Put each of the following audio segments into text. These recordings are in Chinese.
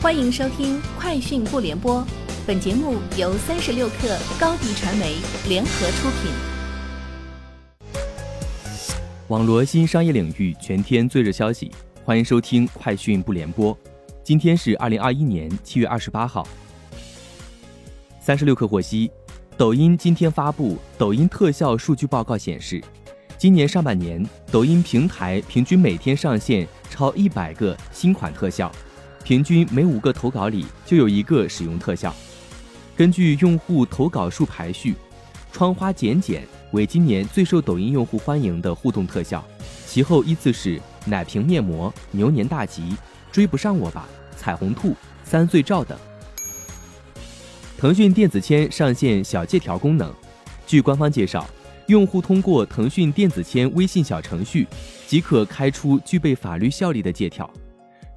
欢迎收听《快讯不联播》，本节目由三十六克高低传媒联合出品。网罗新商业领域全天最热消息，欢迎收听《快讯不联播》。今天是二零二一年七月二十八号。三十六克获悉，抖音今天发布抖音特效数据报告显示，今年上半年抖音平台平均每天上线超一百个新款特效。平均每五个投稿里就有一个使用特效。根据用户投稿数排序，窗花剪剪为今年最受抖音用户欢迎的互动特效，其后依次是奶瓶面膜、牛年大吉、追不上我吧、彩虹兔、三岁照等。腾讯电子签上线小借条功能，据官方介绍，用户通过腾讯电子签微信小程序即可开出具备法律效力的借条。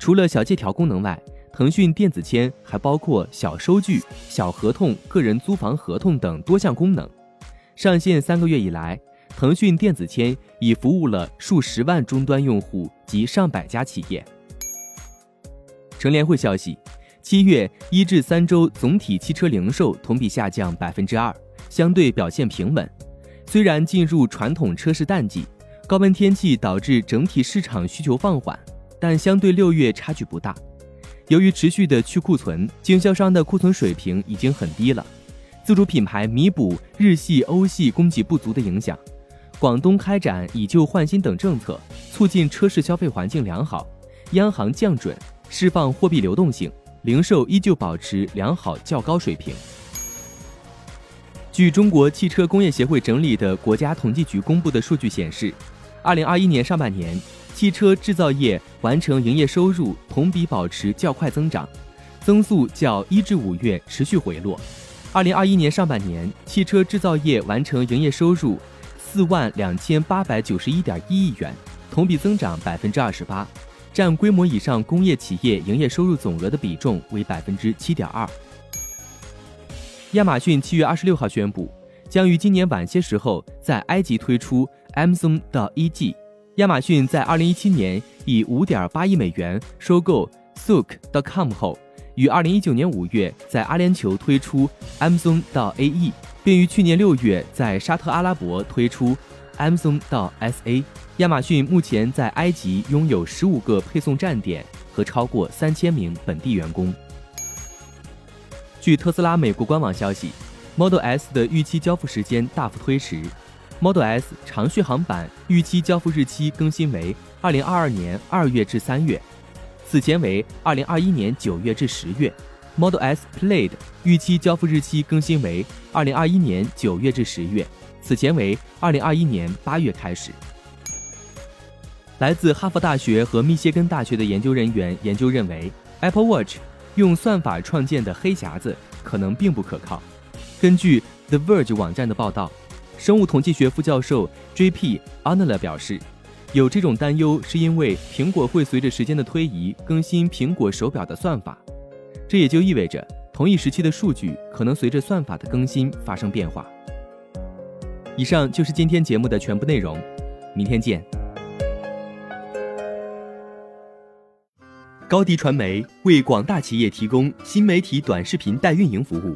除了小借条功能外，腾讯电子签还包括小收据、小合同、个人租房合同等多项功能。上线三个月以来，腾讯电子签已服务了数十万终端用户及上百家企业。乘联会消息，七月一至三周总体汽车零售同比下降百分之二，相对表现平稳。虽然进入传统车市淡季，高温天气导致整体市场需求放缓。但相对六月差距不大，由于持续的去库存，经销商的库存水平已经很低了。自主品牌弥补日系、欧系供给不足的影响，广东开展以旧换新等政策，促进车市消费环境良好。央行降准，释放货币流动性，零售依旧保持良好较高水平。据中国汽车工业协会整理的国家统计局公布的数据显示，二零二一年上半年。汽车制造业完成营业收入同比保持较快增长，增速较一至五月持续回落。二零二一年上半年，汽车制造业完成营业收入四万两千八百九十一点一亿元，同比增长百分之二十八，占规模以上工业企业营业收入总额的比重为百分之七点二。亚马逊七月二十六号宣布，将于今年晚些时候在埃及推出 Amazon 的 E.G。亚马逊在二零一七年以五点八亿美元收购 Souk.com 后，于二零一九年五月在阿联酋推出 Amazon 到 AE，并于去年六月在沙特阿拉伯推出 Amazon 到 SA。亚马逊目前在埃及拥有十五个配送站点和超过三千名本地员工。据特斯拉美国官网消息，Model S 的预期交付时间大幅推迟。Model S 长续航版预期交付日期更新为二零二二年二月至三月，此前为二零二一年九月至十月。Model S Plaid 预期交付日期更新为二零二一年九月至十月，此前为二零二一年八月开始。来自哈佛大学和密歇根大学的研究人员研究认为，Apple Watch 用算法创建的黑匣子可能并不可靠。根据 The Verge 网站的报道。生物统计学副教授 J.P. Anala 表示，有这种担忧是因为苹果会随着时间的推移更新苹果手表的算法，这也就意味着同一时期的数据可能随着算法的更新发生变化。以上就是今天节目的全部内容，明天见。高迪传媒为广大企业提供新媒体短视频代运营服务，